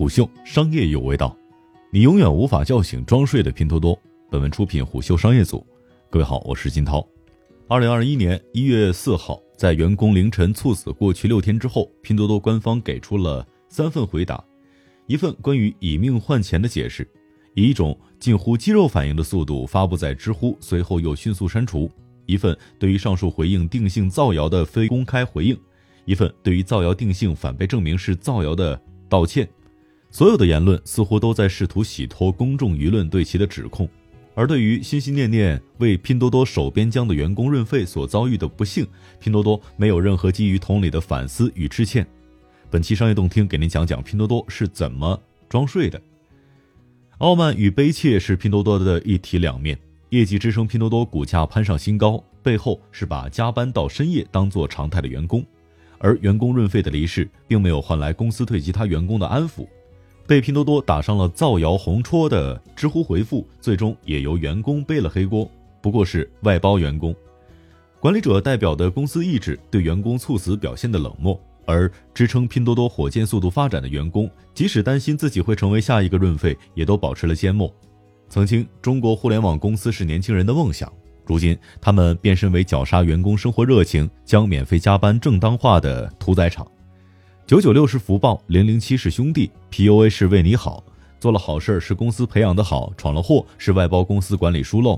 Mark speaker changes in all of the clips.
Speaker 1: 虎嗅商业有味道，你永远无法叫醒装睡的拼多多。本文出品虎嗅商业组。各位好，我是金涛。二零二一年一月四号，在员工凌晨猝死过去六天之后，拼多多官方给出了三份回答：一份关于以命换钱的解释，以一种近乎肌肉反应的速度发布在知乎，随后又迅速删除；一份对于上述回应定性造谣的非公开回应；一份对于造谣定性反被证明是造谣的道歉。所有的言论似乎都在试图洗脱公众舆论对其的指控，而对于心心念念为拼多多守边疆的员工润肺所遭遇的不幸，拼多多没有任何基于同理的反思与致歉。本期商业动听给您讲讲拼多多是怎么装睡的。傲慢与悲切是拼多多的一体两面，业绩支撑拼多多股价攀上新高，背后是把加班到深夜当做常态的员工，而员工润肺的离世，并没有换来公司对其他员工的安抚。被拼多多打上了造谣红戳的知乎回复，最终也由员工背了黑锅，不过是外包员工。管理者代表的公司意志对员工猝死表现的冷漠，而支撑拼多多火箭速度发展的员工，即使担心自己会成为下一个润肺，也都保持了缄默。曾经，中国互联网公司是年轻人的梦想，如今他们变身为绞杀员工生活热情、将免费加班正当化的屠宰场。九九六是福报，零零七是兄弟，PUA 是为你好，做了好事是公司培养的好，闯了祸是外包公司管理疏漏。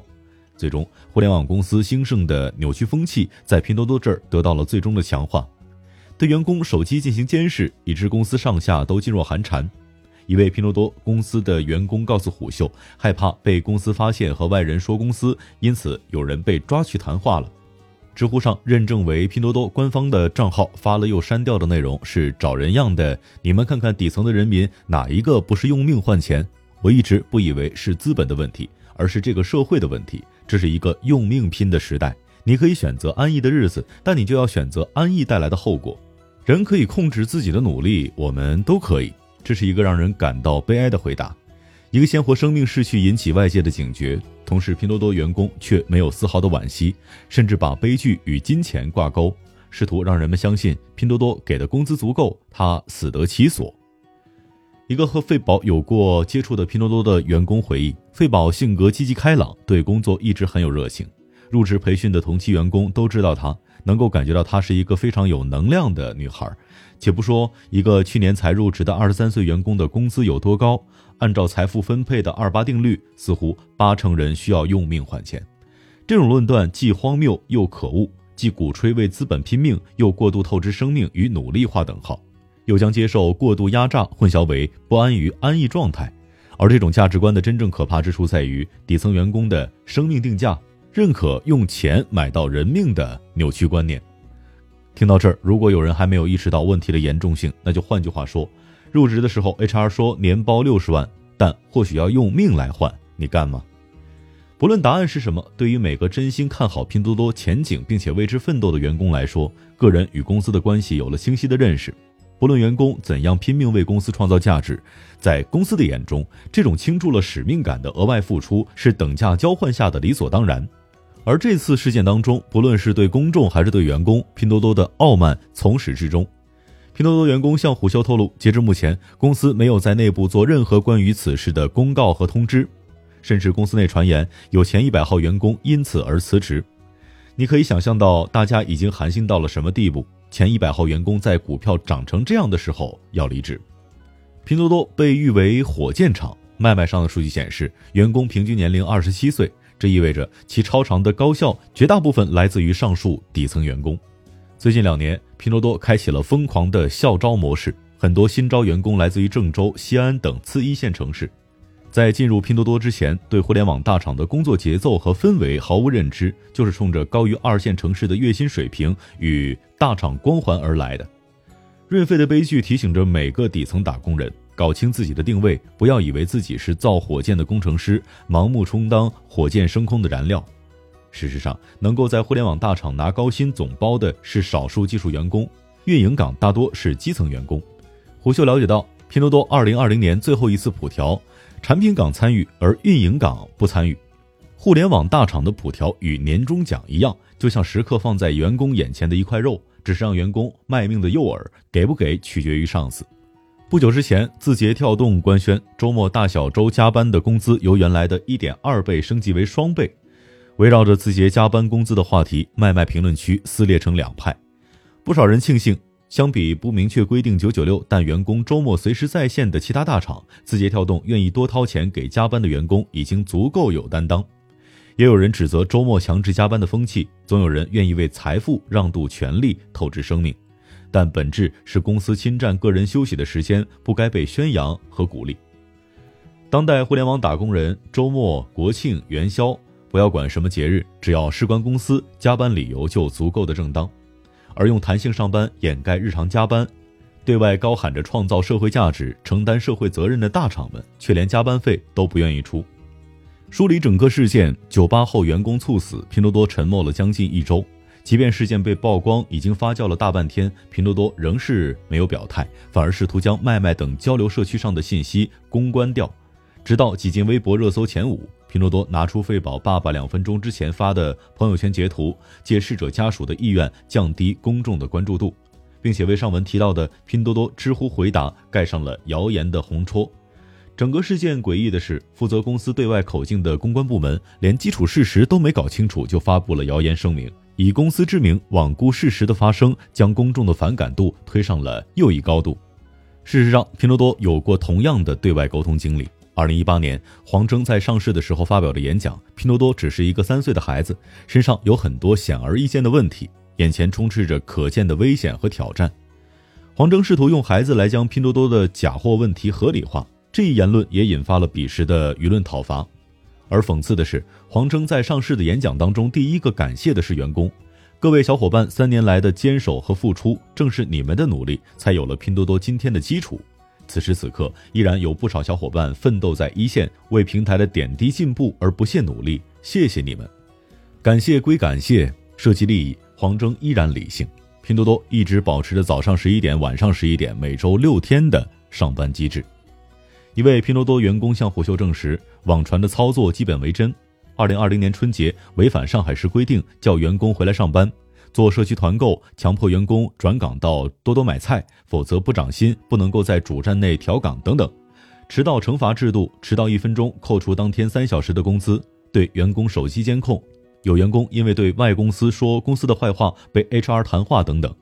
Speaker 1: 最终，互联网公司兴盛的扭曲风气在拼多多这儿得到了最终的强化，对员工手机进行监视，以致公司上下都噤若寒蝉。一位拼多多公司的员工告诉虎嗅，害怕被公司发现和外人说公司，因此有人被抓去谈话了。知乎上认证为拼多多官方的账号发了又删掉的内容是找人样的。你们看看底层的人民哪一个不是用命换钱？我一直不以为是资本的问题，而是这个社会的问题。这是一个用命拼的时代。你可以选择安逸的日子，但你就要选择安逸带来的后果。人可以控制自己的努力，我们都可以。这是一个让人感到悲哀的回答。一个鲜活生命逝去，引起外界的警觉，同时拼多多员工却没有丝毫的惋惜，甚至把悲剧与金钱挂钩，试图让人们相信拼多多给的工资足够，他死得其所。一个和费宝有过接触的拼多多的员工回忆，费宝性格积极开朗，对工作一直很有热情。入职培训的同期员工都知道她，能够感觉到她是一个非常有能量的女孩。且不说一个去年才入职的二十三岁员工的工资有多高。按照财富分配的二八定律，似乎八成人需要用命换钱。这种论断既荒谬又可恶，既鼓吹为资本拼命，又过度透支生命与努力划等号，又将接受过度压榨混淆为不安于安逸状态。而这种价值观的真正可怕之处在于，底层员工的生命定价认可用钱买到人命的扭曲观念。听到这儿，如果有人还没有意识到问题的严重性，那就换句话说。入职的时候，HR 说年包六十万，但或许要用命来换，你干吗？不论答案是什么，对于每个真心看好拼多多前景并且为之奋斗的员工来说，个人与公司的关系有了清晰的认识。不论员工怎样拼命为公司创造价值，在公司的眼中，这种倾注了使命感的额外付出是等价交换下的理所当然。而这次事件当中，不论是对公众还是对员工，拼多多的傲慢从始至终。拼多多员工向虎嗅透露，截至目前，公司没有在内部做任何关于此事的公告和通知，甚至公司内传言有前一百号员工因此而辞职。你可以想象到大家已经寒心到了什么地步？前一百号员工在股票涨成这样的时候要离职。拼多多被誉为火箭厂，脉脉上的数据显示，员工平均年龄二十七岁，这意味着其超长的高效绝大部分来自于上述底层员工。最近两年，拼多多开启了疯狂的校招模式，很多新招员工来自于郑州、西安等次一线城市。在进入拼多多之前，对互联网大厂的工作节奏和氛围毫无认知，就是冲着高于二线城市的月薪水平与大厂光环而来的。润肺的悲剧提醒着每个底层打工人，搞清自己的定位，不要以为自己是造火箭的工程师，盲目充当火箭升空的燃料。事实上，能够在互联网大厂拿高薪总包的是少数技术员工，运营岗大多是基层员工。胡秀了解到，拼多多2020年最后一次普调，产品岗参与，而运营岗不参与。互联网大厂的普调与年终奖一样，就像时刻放在员工眼前的一块肉，只是让员工卖命的诱饵，给不给取决于上司。不久之前，字节跳动官宣，周末大小周加班的工资由原来的一点二倍升级为双倍。围绕着字节加班工资的话题，卖卖评论区撕裂成两派。不少人庆幸，相比不明确规定九九六但员工周末随时在线的其他大厂，字节跳动愿意多掏钱给加班的员工已经足够有担当。也有人指责周末强制加班的风气，总有人愿意为财富让渡权利，透支生命。但本质是公司侵占个人休息的时间，不该被宣扬和鼓励。当代互联网打工人，周末、国庆、元宵，不要管什么节日，只要事关公司，加班理由就足够的正当。而用弹性上班掩盖日常加班，对外高喊着创造社会价值、承担社会责任的大厂们，却连加班费都不愿意出。梳理整个事件，九八后员工猝死，拼多多沉默了将近一周。即便事件被曝光，已经发酵了大半天，拼多多仍是没有表态，反而试图将卖卖等交流社区上的信息公关掉。直到挤进微博热搜前五，拼多多拿出费宝爸爸两分钟之前发的朋友圈截图，借逝者家属的意愿降低公众的关注度，并且为上文提到的拼多多知乎回答盖上了谣言的红戳。整个事件诡异的是，负责公司对外口径的公关部门连基础事实都没搞清楚，就发布了谣言声明。以公司之名罔顾事实的发生，将公众的反感度推上了又一高度。事实上，拼多多有过同样的对外沟通经历。二零一八年，黄峥在上市的时候发表的演讲：“拼多多只是一个三岁的孩子，身上有很多显而易见的问题，眼前充斥着可见的危险和挑战。”黄峥试图用孩子来将拼多多的假货问题合理化，这一言论也引发了彼时的舆论讨伐。而讽刺的是，黄峥在上市的演讲当中，第一个感谢的是员工。各位小伙伴三年来的坚守和付出，正是你们的努力，才有了拼多多今天的基础。此时此刻，依然有不少小伙伴奋斗在一线，为平台的点滴进步而不懈努力。谢谢你们！感谢归感谢，涉及利益，黄峥依然理性。拼多多一直保持着早上十一点、晚上十一点，每周六天的上班机制。一位拼多多员工向虎嗅证实，网传的操作基本为真。二零二零年春节违反上海市规定，叫员工回来上班，做社区团购，强迫员工转岗到多多买菜，否则不涨薪，不能够在主站内调岗等等。迟到惩罚制度，迟到一分钟扣除当天三小时的工资。对员工手机监控，有员工因为对外公司说公司的坏话被 HR 谈话等等。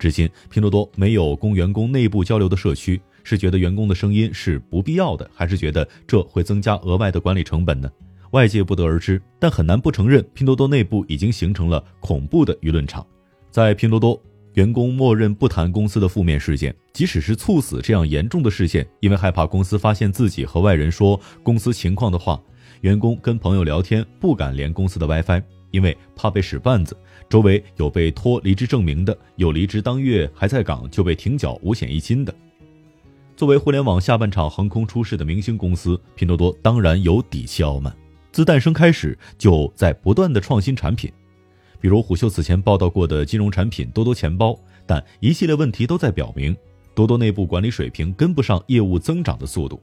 Speaker 1: 至今，拼多多没有供员工内部交流的社区。是觉得员工的声音是不必要的，还是觉得这会增加额外的管理成本呢？外界不得而知，但很难不承认，拼多多内部已经形成了恐怖的舆论场。在拼多多，员工默认不谈公司的负面事件，即使是猝死这样严重的事件，因为害怕公司发现自己和外人说公司情况的话，员工跟朋友聊天不敢连公司的 WiFi，因为怕被使绊子。周围有被拖离职证明的，有离职当月还在岗就被停缴五险一金的。作为互联网下半场横空出世的明星公司，拼多多当然有底气傲慢。自诞生开始就在不断的创新产品，比如虎嗅此前报道过的金融产品多多钱包，但一系列问题都在表明，多多内部管理水平跟不上业务增长的速度。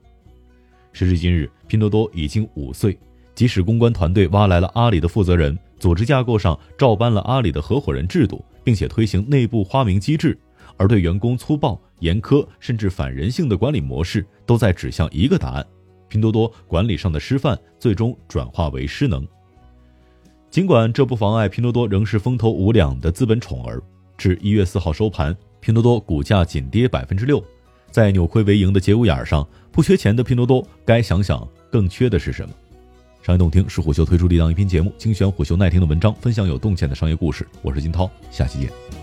Speaker 1: 时至今日，拼多多已经五岁，即使公关团队挖来了阿里的负责人，组织架构上照搬了阿里的合伙人制度，并且推行内部花名机制。而对员工粗暴、严苛甚至反人性的管理模式，都在指向一个答案：拼多多管理上的失范，最终转化为失能。尽管这不妨碍拼多多仍是风头无两的资本宠儿。至一月四号收盘，拼多多股价仅跌百分之六，在扭亏为盈的节骨眼上，不缺钱的拼多多该想想更缺的是什么。商业洞听是虎嗅推出的一档音频节目，精选虎嗅耐听的文章，分享有洞见的商业故事。我是金涛，下期见。